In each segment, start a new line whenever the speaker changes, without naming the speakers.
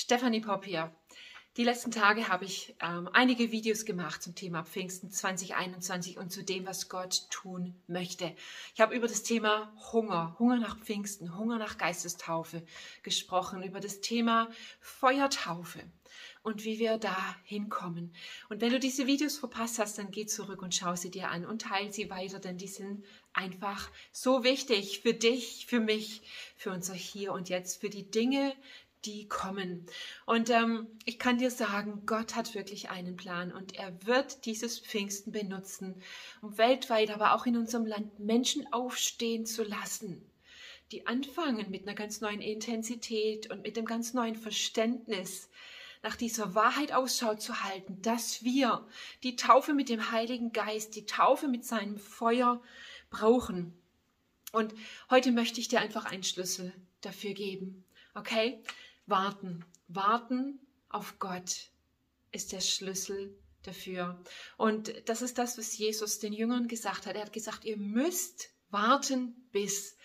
Stefanie Popp. Die letzten Tage habe ich ähm, einige Videos gemacht zum Thema Pfingsten 2021 und zu dem, was Gott tun möchte. Ich habe über das Thema Hunger, Hunger nach Pfingsten, Hunger nach Geistestaufe gesprochen, über das Thema Feuertaufe und wie wir da hinkommen. Und wenn du diese Videos verpasst hast, dann geh zurück und schau sie dir an und teile sie weiter, denn die sind einfach so wichtig für dich, für mich, für unser Hier und Jetzt, für die Dinge, die kommen. Und ähm, ich kann dir sagen, Gott hat wirklich einen Plan und er wird dieses Pfingsten benutzen, um weltweit, aber auch in unserem Land Menschen aufstehen zu lassen, die anfangen mit einer ganz neuen Intensität und mit einem ganz neuen Verständnis nach dieser Wahrheit Ausschau zu halten, dass wir die Taufe mit dem Heiligen Geist, die Taufe mit seinem Feuer brauchen. Und heute möchte ich dir einfach einen Schlüssel dafür geben. Okay? Warten. Warten auf Gott ist der Schlüssel dafür. Und das ist das, was Jesus den Jüngern gesagt hat. Er hat gesagt, ihr müsst warten bis.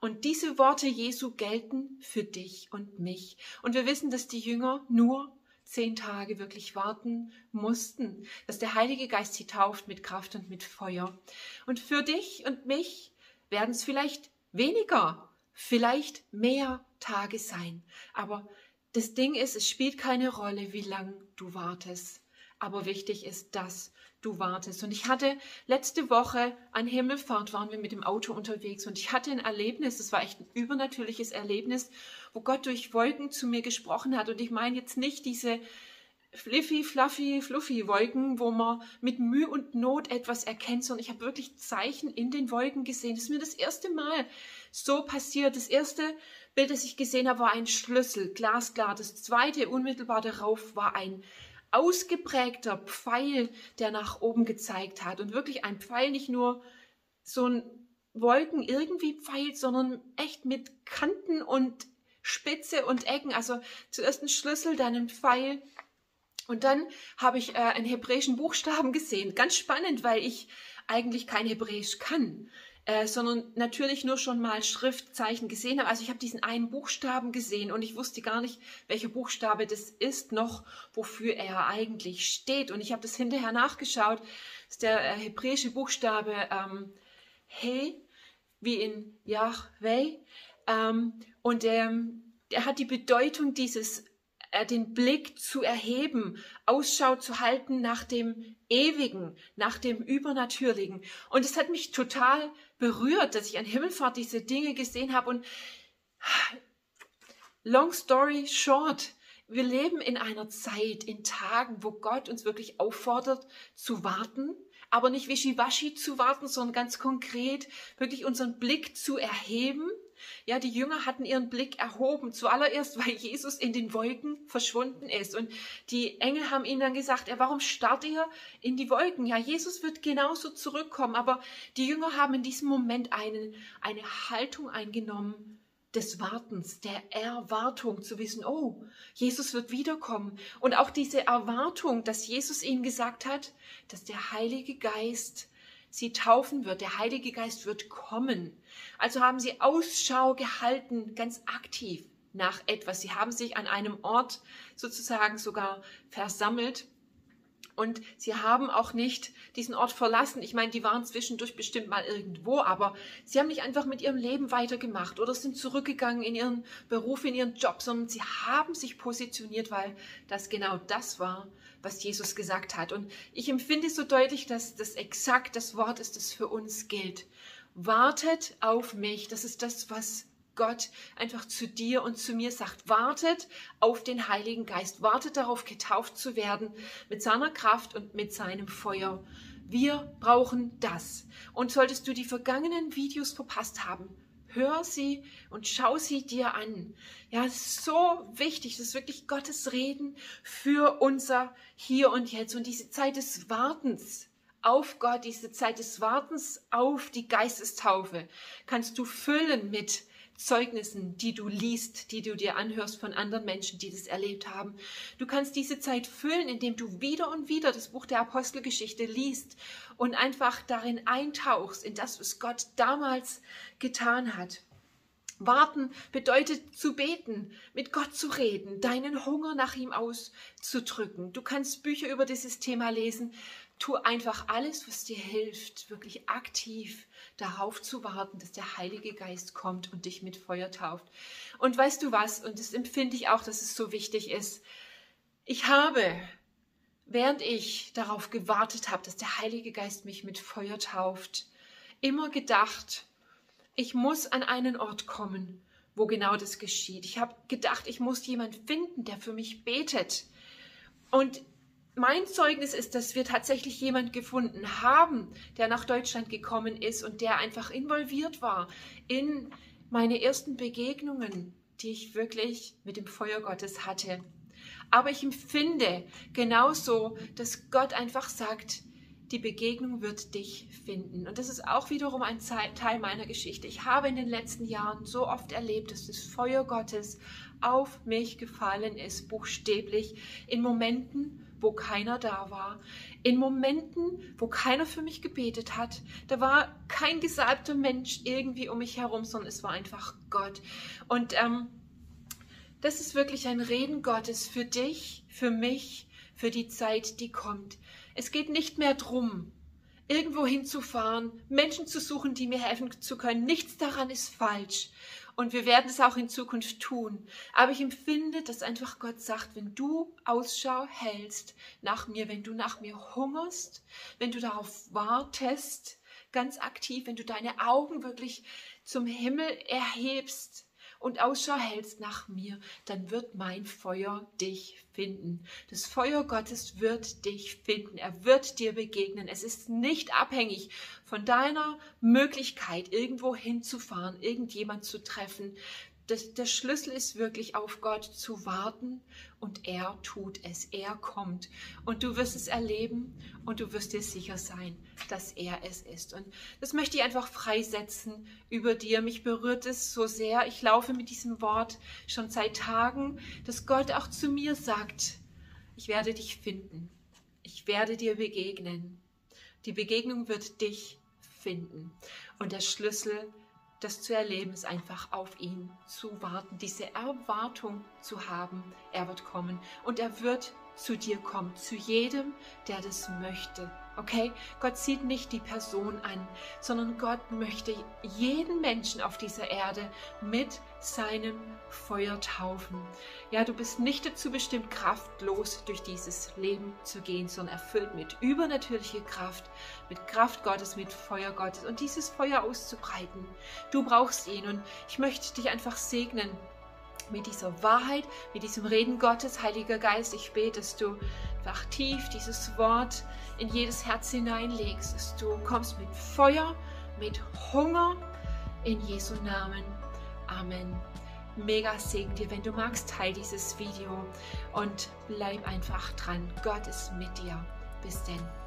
Und diese Worte Jesu gelten für dich und mich. Und wir wissen, dass die Jünger nur zehn Tage wirklich warten mussten, dass der Heilige Geist sie tauft mit Kraft und mit Feuer. Und für dich und mich werden es vielleicht weniger vielleicht mehr Tage sein. Aber das Ding ist, es spielt keine Rolle, wie lang du wartest. Aber wichtig ist, dass du wartest. Und ich hatte letzte Woche an Himmelfahrt waren wir mit dem Auto unterwegs und ich hatte ein Erlebnis, das war echt ein übernatürliches Erlebnis, wo Gott durch Wolken zu mir gesprochen hat. Und ich meine jetzt nicht diese fliffy, fluffy, fluffy Wolken, wo man mit Mühe und Not etwas erkennt, sondern ich habe wirklich Zeichen in den Wolken gesehen. Das ist mir das erste Mal so passiert. Das erste Bild, das ich gesehen habe, war ein Schlüssel, glasklar. Das zweite, unmittelbar darauf, war ein ausgeprägter Pfeil, der nach oben gezeigt hat. Und wirklich ein Pfeil, nicht nur so ein Wolken irgendwie Pfeil, sondern echt mit Kanten und Spitze und Ecken. Also zuerst ein Schlüssel, dann ein Pfeil und dann habe ich äh, einen hebräischen Buchstaben gesehen. Ganz spannend, weil ich eigentlich kein Hebräisch kann, äh, sondern natürlich nur schon mal Schriftzeichen gesehen habe. Also ich habe diesen einen Buchstaben gesehen und ich wusste gar nicht, welcher Buchstabe das ist, noch wofür er eigentlich steht. Und ich habe das hinterher nachgeschaut. Das ist der äh, hebräische Buchstabe ähm, He, wie in Yahweh. Ähm, und ähm, der hat die Bedeutung dieses äh, den Blick zu erheben, Ausschau zu halten nach dem Ewigen, nach dem Übernatürlichen. Und es hat mich total berührt, dass ich an Himmelfahrt diese Dinge gesehen habe. Und long story short, wir leben in einer Zeit, in Tagen, wo Gott uns wirklich auffordert zu warten, aber nicht wischiwaschi zu warten, sondern ganz konkret wirklich unseren Blick zu erheben ja, die Jünger hatten ihren Blick erhoben, zuallererst, weil Jesus in den Wolken verschwunden ist. Und die Engel haben ihnen dann gesagt, ja, warum starrt ihr in die Wolken? Ja, Jesus wird genauso zurückkommen. Aber die Jünger haben in diesem Moment einen, eine Haltung eingenommen, des Wartens, der Erwartung, zu wissen, oh, Jesus wird wiederkommen. Und auch diese Erwartung, dass Jesus ihnen gesagt hat, dass der Heilige Geist sie taufen wird. Der Heilige Geist wird kommen. Also haben sie Ausschau gehalten, ganz aktiv nach etwas. Sie haben sich an einem Ort sozusagen sogar versammelt. Und sie haben auch nicht diesen Ort verlassen. Ich meine, die waren zwischendurch bestimmt mal irgendwo, aber sie haben nicht einfach mit ihrem Leben weitergemacht oder sind zurückgegangen in ihren Beruf, in ihren Job, sondern sie haben sich positioniert, weil das genau das war, was Jesus gesagt hat. Und ich empfinde so deutlich, dass das exakt das Wort ist, das für uns gilt. Wartet auf mich. Das ist das, was Gott einfach zu dir und zu mir sagt. Wartet auf den Heiligen Geist. Wartet darauf, getauft zu werden mit seiner Kraft und mit seinem Feuer. Wir brauchen das. Und solltest du die vergangenen Videos verpasst haben, Hör sie und schau sie dir an. Ja, es ist so wichtig. Das ist wirklich Gottes Reden für unser Hier und Jetzt. Und diese Zeit des Wartens auf Gott, diese Zeit des Wartens auf die Geistestaufe kannst du füllen mit Zeugnissen, die du liest, die du dir anhörst von anderen Menschen, die das erlebt haben. Du kannst diese Zeit füllen, indem du wieder und wieder das Buch der Apostelgeschichte liest und einfach darin eintauchst, in das, was Gott damals getan hat. Warten bedeutet zu beten, mit Gott zu reden, deinen Hunger nach ihm auszudrücken. Du kannst Bücher über dieses Thema lesen. Tu einfach alles, was dir hilft, wirklich aktiv darauf zu warten, dass der Heilige Geist kommt und dich mit Feuer tauft. Und weißt du was, und das empfinde ich auch, dass es so wichtig ist, ich habe, während ich darauf gewartet habe, dass der Heilige Geist mich mit Feuer tauft, immer gedacht, ich muss an einen Ort kommen, wo genau das geschieht. Ich habe gedacht, ich muss jemand finden, der für mich betet. Und mein Zeugnis ist, dass wir tatsächlich jemand gefunden haben, der nach Deutschland gekommen ist und der einfach involviert war in meine ersten Begegnungen, die ich wirklich mit dem Feuer Gottes hatte. Aber ich empfinde genauso, dass Gott einfach sagt, die Begegnung wird dich finden. Und das ist auch wiederum ein Teil meiner Geschichte. Ich habe in den letzten Jahren so oft erlebt, dass das Feuer Gottes auf mich gefallen ist, buchstäblich, in Momenten, wo keiner da war, in Momenten, wo keiner für mich gebetet hat. Da war kein gesalbter Mensch irgendwie um mich herum, sondern es war einfach Gott. Und ähm, das ist wirklich ein Reden Gottes für dich, für mich, für die Zeit, die kommt. Es geht nicht mehr darum, irgendwo hinzufahren, Menschen zu suchen, die mir helfen zu können. Nichts daran ist falsch. Und wir werden es auch in Zukunft tun. Aber ich empfinde, dass einfach Gott sagt, wenn du Ausschau hältst nach mir, wenn du nach mir hungerst, wenn du darauf wartest, ganz aktiv, wenn du deine Augen wirklich zum Himmel erhebst, und Ausschau hältst nach mir, dann wird mein Feuer dich finden. Das Feuer Gottes wird dich finden. Er wird dir begegnen. Es ist nicht abhängig von deiner Möglichkeit, irgendwo hinzufahren, irgendjemand zu treffen das, der Schlüssel ist wirklich auf Gott zu warten und er tut es, er kommt und du wirst es erleben und du wirst dir sicher sein, dass er es ist. Und das möchte ich einfach freisetzen über dir. Mich berührt es so sehr. Ich laufe mit diesem Wort schon seit Tagen, dass Gott auch zu mir sagt, ich werde dich finden. Ich werde dir begegnen. Die Begegnung wird dich finden. Und der Schlüssel das zu erleben ist einfach auf ihn zu warten, diese Erwartung zu haben, er wird kommen und er wird zu dir kommen, zu jedem, der das möchte. Okay? Gott sieht nicht die Person an, sondern Gott möchte jeden Menschen auf dieser Erde mit seinem Feuer taufen. Ja, du bist nicht dazu bestimmt, kraftlos durch dieses Leben zu gehen, sondern erfüllt mit übernatürlicher Kraft, mit Kraft Gottes, mit Feuer Gottes und dieses Feuer auszubreiten. Du brauchst ihn und ich möchte dich einfach segnen mit dieser Wahrheit, mit diesem Reden Gottes, Heiliger Geist. Ich bete, dass du einfach tief dieses Wort in jedes Herz hineinlegst, dass du kommst mit Feuer, mit Hunger in Jesu Namen. Amen. Mega Segen dir, wenn du magst, teil dieses Video und bleib einfach dran. Gott ist mit dir. Bis denn.